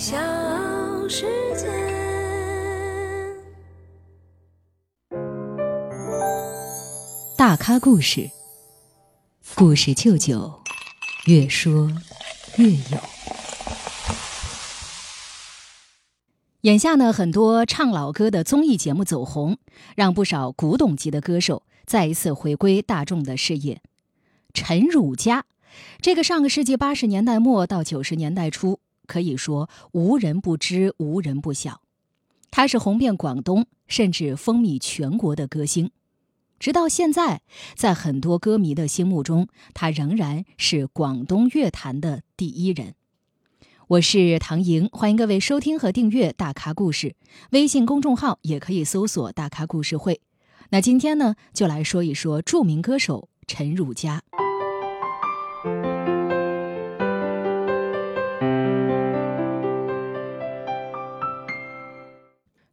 小世界。大咖故事，故事舅舅，越说越有。眼下呢，很多唱老歌的综艺节目走红，让不少古董级的歌手再一次回归大众的视野。陈汝佳，这个上个世纪八十年代末到九十年代初。可以说无人不知，无人不晓。他是红遍广东，甚至风靡全国的歌星。直到现在，在很多歌迷的心目中，他仍然是广东乐坛的第一人。我是唐莹，欢迎各位收听和订阅《大咖故事》微信公众号，也可以搜索“大咖故事会”。那今天呢，就来说一说著名歌手陈汝佳。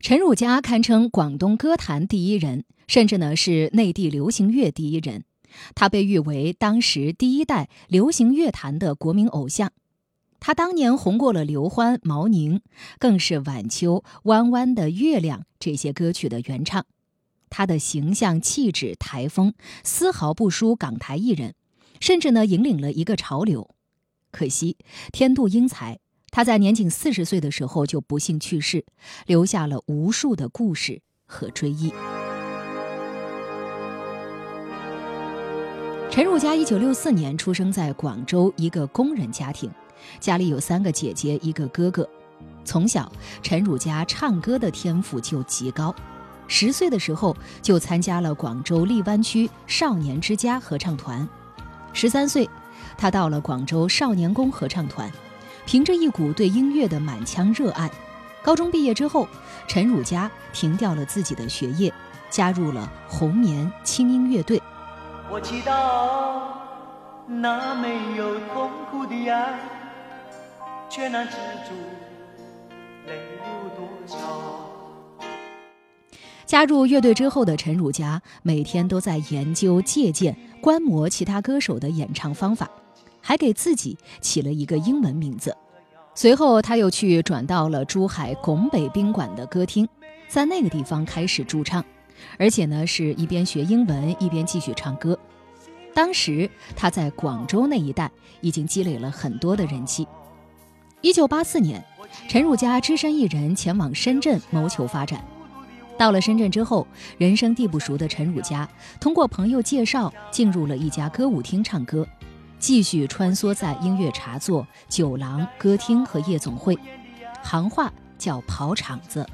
陈汝佳堪称广东歌坛第一人，甚至呢是内地流行乐第一人。他被誉为当时第一代流行乐坛的国民偶像。他当年红过了刘欢、毛宁，更是晚秋、《弯弯的月亮》这些歌曲的原唱。他的形象、气质、台风丝毫不输港台艺人，甚至呢引领了一个潮流。可惜天妒英才。他在年仅四十岁的时候就不幸去世，留下了无数的故事和追忆。陈汝佳一九六四年出生在广州一个工人家庭，家里有三个姐姐一个哥哥。从小，陈汝佳唱歌的天赋就极高，十岁的时候就参加了广州荔湾区少年之家合唱团，十三岁，他到了广州少年宫合唱团。凭着一股对音乐的满腔热爱，高中毕业之后，陈汝佳停掉了自己的学业，加入了红棉轻音乐队。我祈祷那没有痛苦的爱，却难止住泪流多少。加入乐队之后的陈汝佳，每天都在研究、借鉴、观摩其他歌手的演唱方法。还给自己起了一个英文名字，随后他又去转到了珠海拱北宾馆的歌厅，在那个地方开始驻唱，而且呢是一边学英文一边继续唱歌。当时他在广州那一带已经积累了很多的人气。一九八四年，陈汝佳只身一人前往深圳谋求发展。到了深圳之后，人生地不熟的陈汝佳通过朋友介绍进入了一家歌舞厅唱歌。继续穿梭在音乐茶座、酒廊、歌厅和夜总会，行话叫跑场子。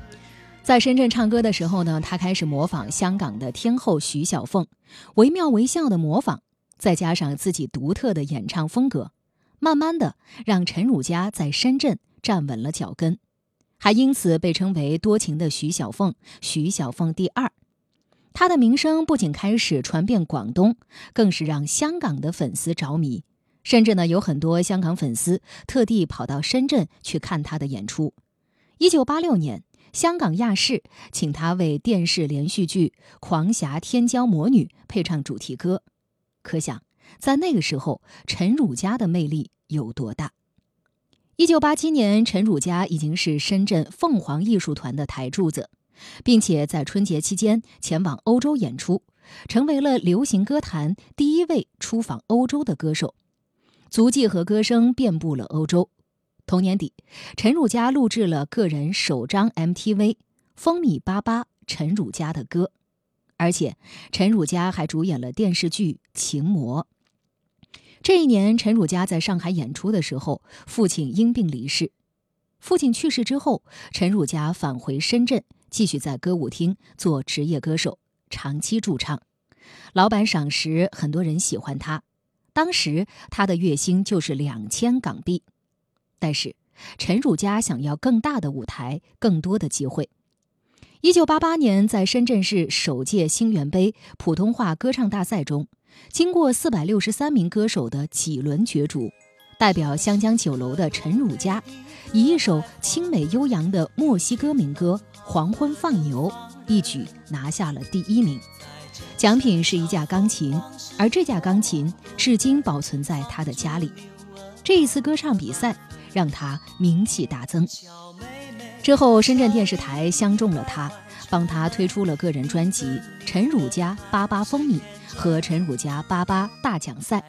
在深圳唱歌的时候呢，他开始模仿香港的天后徐小凤，惟妙惟肖的模仿，再加上自己独特的演唱风格，慢慢的让陈汝佳在深圳站稳了脚跟，还因此被称为多情的徐小凤，徐小凤第二。他的名声不仅开始传遍广东，更是让香港的粉丝着迷，甚至呢有很多香港粉丝特地跑到深圳去看他的演出。一九八六年，香港亚视请他为电视连续剧《狂侠天骄魔女》配唱主题歌，可想在那个时候陈汝佳的魅力有多大。一九八七年，陈汝佳已经是深圳凤凰艺术团的台柱子。并且在春节期间前往欧洲演出，成为了流行歌坛第一位出访欧洲的歌手，足迹和歌声遍布了欧洲。同年底，陈汝佳录制了个人首张 MTV，风靡八八陈汝佳的歌，而且陈汝佳还主演了电视剧《情魔》。这一年，陈汝佳在上海演出的时候，父亲因病离世。父亲去世之后，陈汝佳返回深圳。继续在歌舞厅做职业歌手，长期驻唱，老板赏识，很多人喜欢他。当时他的月薪就是两千港币，但是陈汝佳想要更大的舞台，更多的机会。一九八八年，在深圳市首届星源杯普通话歌唱大赛中，经过四百六十三名歌手的几轮角逐，代表湘江酒楼的陈汝佳，以一首清美悠扬的墨西哥民歌。黄昏放牛，一举拿下了第一名，奖品是一架钢琴，而这架钢琴至今保存在他的家里。这一次歌唱比赛让他名气大增。之后，深圳电视台相中了他，帮他推出了个人专辑《陈汝佳八八风靡》和《陈汝佳八八大奖赛》。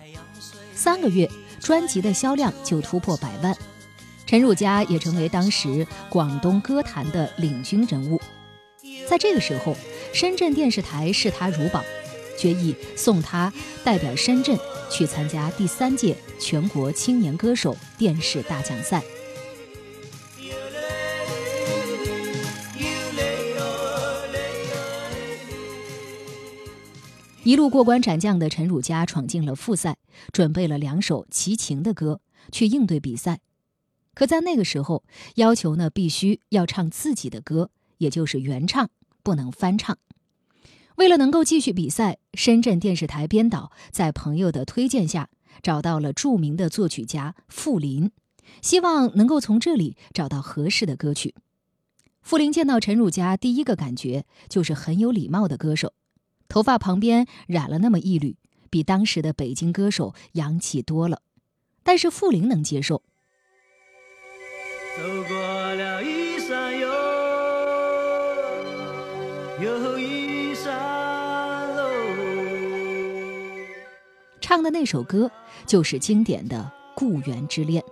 三个月，专辑的销量就突破百万，陈汝佳也成为当时广东歌坛的领军人物。在这个时候，深圳电视台视他如宝，决议送他代表深圳去参加第三届全国青年歌手电视大奖赛。一路过关斩将的陈汝佳闯进了复赛，准备了两首齐秦的歌去应对比赛。可在那个时候，要求呢必须要唱自己的歌，也就是原唱，不能翻唱。为了能够继续比赛，深圳电视台编导在朋友的推荐下找到了著名的作曲家傅林，希望能够从这里找到合适的歌曲。傅林见到陈汝佳，第一个感觉就是很有礼貌的歌手。头发旁边染了那么一缕，比当时的北京歌手洋气多了。但是傅林能接受。走过了一山又又一山喽。唱的那首歌就是经典的《故园之恋》。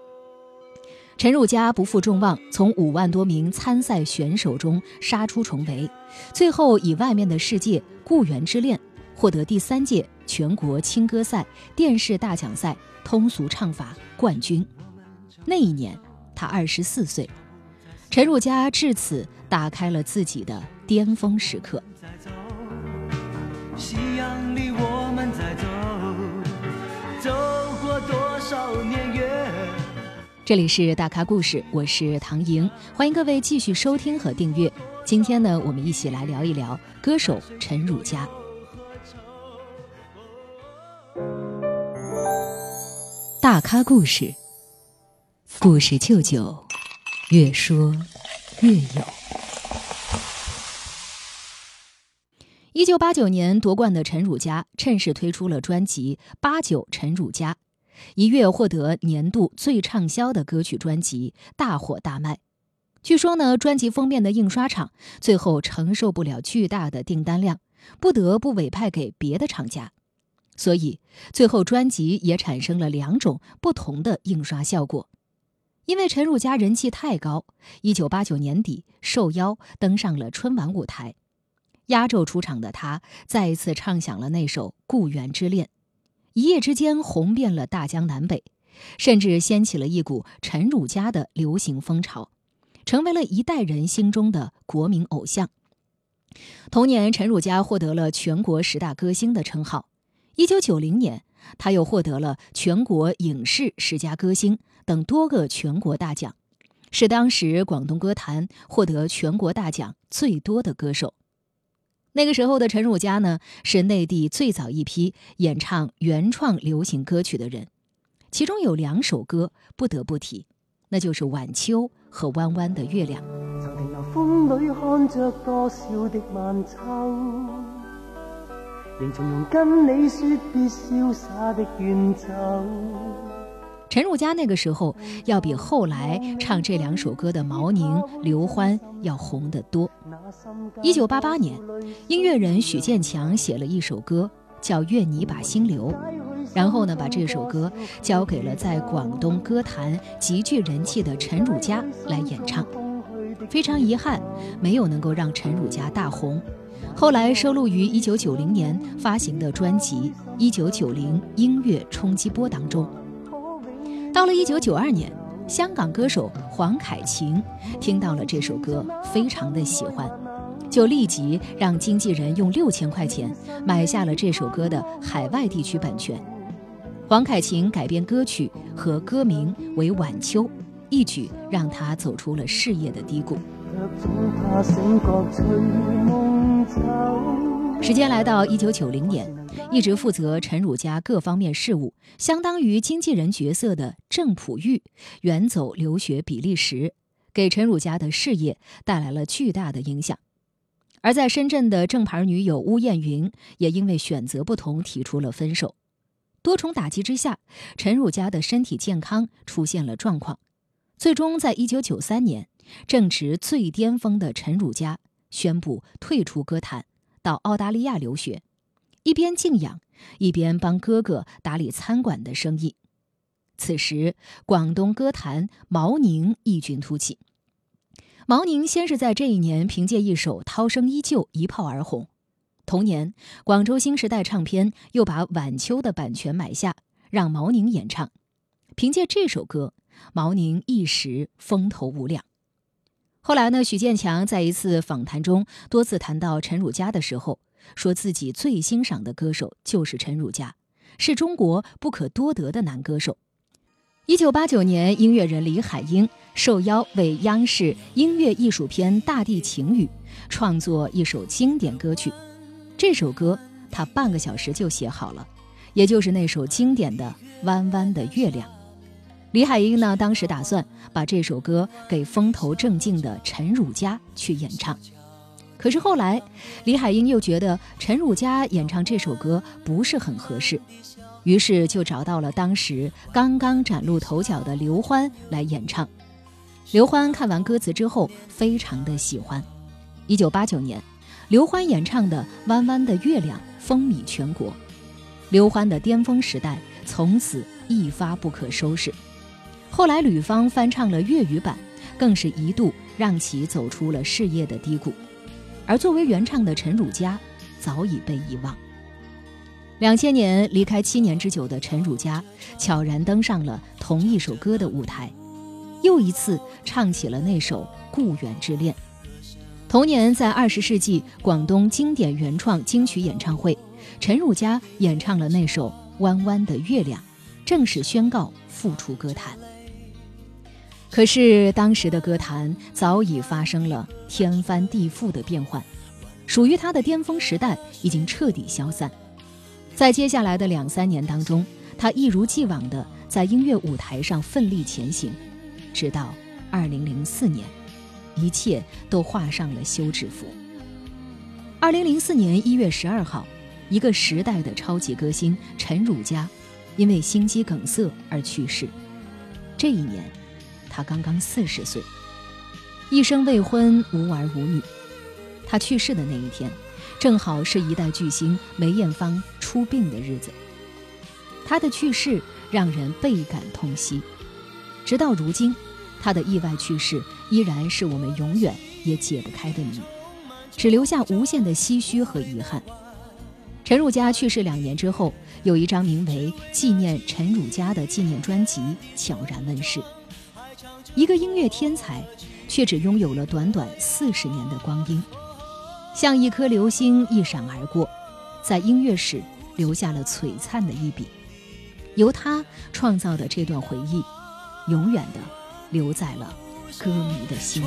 陈汝佳不负众望，从五万多名参赛选手中杀出重围，最后以外面的世界《故园之恋》获得第三届全国青歌赛电视大奖赛通俗唱法冠军。那一年他二十四岁，陈汝佳至此打开了自己的巅峰时刻。夕阳里我们在走，走过多少年月。这里是大咖故事，我是唐莹，欢迎各位继续收听和订阅。今天呢，我们一起来聊一聊歌手陈汝佳。大咖故事，故事舅舅，越说越有。一九八九年夺冠的陈汝佳，趁势推出了专辑《八九陈汝佳》。一跃获得年度最畅销的歌曲专辑，大火大卖。据说呢，专辑封面的印刷厂最后承受不了巨大的订单量，不得不委派给别的厂家，所以最后专辑也产生了两种不同的印刷效果。因为陈汝佳人气太高，一九八九年底受邀登上了春晚舞台，压轴出场的他再一次唱响了那首《故园之恋》。一夜之间红遍了大江南北，甚至掀起了一股陈汝佳的流行风潮，成为了一代人心中的国民偶像。同年，陈汝佳获得了全国十大歌星的称号。一九九零年，他又获得了全国影视十佳歌星等多个全国大奖，是当时广东歌坛获得全国大奖最多的歌手。那个时候的陈汝佳呢，是内地最早一批演唱原创流行歌曲的人，其中有两首歌不得不提，那就是《晚秋》和《弯弯的月亮》。曾停留风里看着多少的晚秋，仍从容跟你说别潇洒的远走。陈汝佳那个时候要比后来唱这两首歌的毛宁、刘欢要红得多。一九八八年，音乐人许建强写了一首歌，叫《愿你把心留》，然后呢，把这首歌交给了在广东歌坛极具人气的陈汝佳来演唱。非常遗憾，没有能够让陈汝佳大红。后来收录于一九九零年发行的专辑《一九九零音乐冲击波》当中。到了一九九二年，香港歌手黄凯芹听到了这首歌，非常的喜欢，就立即让经纪人用六千块钱买下了这首歌的海外地区版权。黄凯芹改编歌曲和歌名为《晚秋》，一举让他走出了事业的低谷。时间来到一九九零年。一直负责陈汝佳各方面事务，相当于经纪人角色的郑普玉远走留学比利时，给陈汝佳的事业带来了巨大的影响。而在深圳的正牌女友巫艳云也因为选择不同提出了分手。多重打击之下，陈汝佳的身体健康出现了状况。最终在一九九三年，正值最巅峰的陈汝佳宣布退出歌坛，到澳大利亚留学，一边静养，一边帮哥哥打理餐馆的生意。此时，广东歌坛毛宁异军突起。毛宁先是在这一年凭借一首《涛声依旧》一炮而红，同年，广州新时代唱片又把《晚秋》的版权买下，让毛宁演唱。凭借这首歌，毛宁一时风头无两。后来呢，许建强在一次访谈中多次谈到陈汝佳的时候，说自己最欣赏的歌手就是陈汝佳，是中国不可多得的男歌手。一九八九年，音乐人李海英受邀为央视音乐艺术片《大地情雨》创作一首经典歌曲。这首歌他半个小时就写好了，也就是那首经典的《弯弯的月亮》。李海英呢，当时打算把这首歌给风头正劲的陈汝佳去演唱，可是后来李海英又觉得陈汝佳演唱这首歌不是很合适。于是就找到了当时刚刚崭露头角的刘欢来演唱。刘欢看完歌词之后，非常的喜欢。一九八九年，刘欢演唱的《弯弯的月亮》风靡全国，刘欢的巅峰时代从此一发不可收拾。后来吕方翻唱了粤语版，更是一度让其走出了事业的低谷。而作为原唱的陈汝佳，早已被遗忘。两千年离开七年之久的陈汝佳，悄然登上了同一首歌的舞台，又一次唱起了那首《故园之恋》。同年，在二十世纪广东经典原创金曲演唱会，陈汝佳演唱了那首《弯弯的月亮》，正式宣告复出歌坛。可是，当时的歌坛早已发生了天翻地覆的变幻，属于他的巅峰时代已经彻底消散。在接下来的两三年当中，他一如既往地在音乐舞台上奋力前行，直到二零零四年，一切都画上了休止符。二零零四年一月十二号，一个时代的超级歌星陈汝佳，因为心肌梗塞而去世。这一年，他刚刚四十岁，一生未婚，无儿无女。他去世的那一天。正好是一代巨星梅艳芳出殡的日子，他的去世让人倍感痛惜。直到如今，他的意外去世依然是我们永远也解不开的谜，只留下无限的唏嘘和遗憾。陈汝佳去世两年之后，有一张名为《纪念陈汝佳》的纪念专辑悄然问世。一个音乐天才，却只拥有了短短四十年的光阴。像一颗流星一闪而过，在音乐史留下了璀璨的一笔。由他创造的这段回忆，永远的留在了歌迷的心里。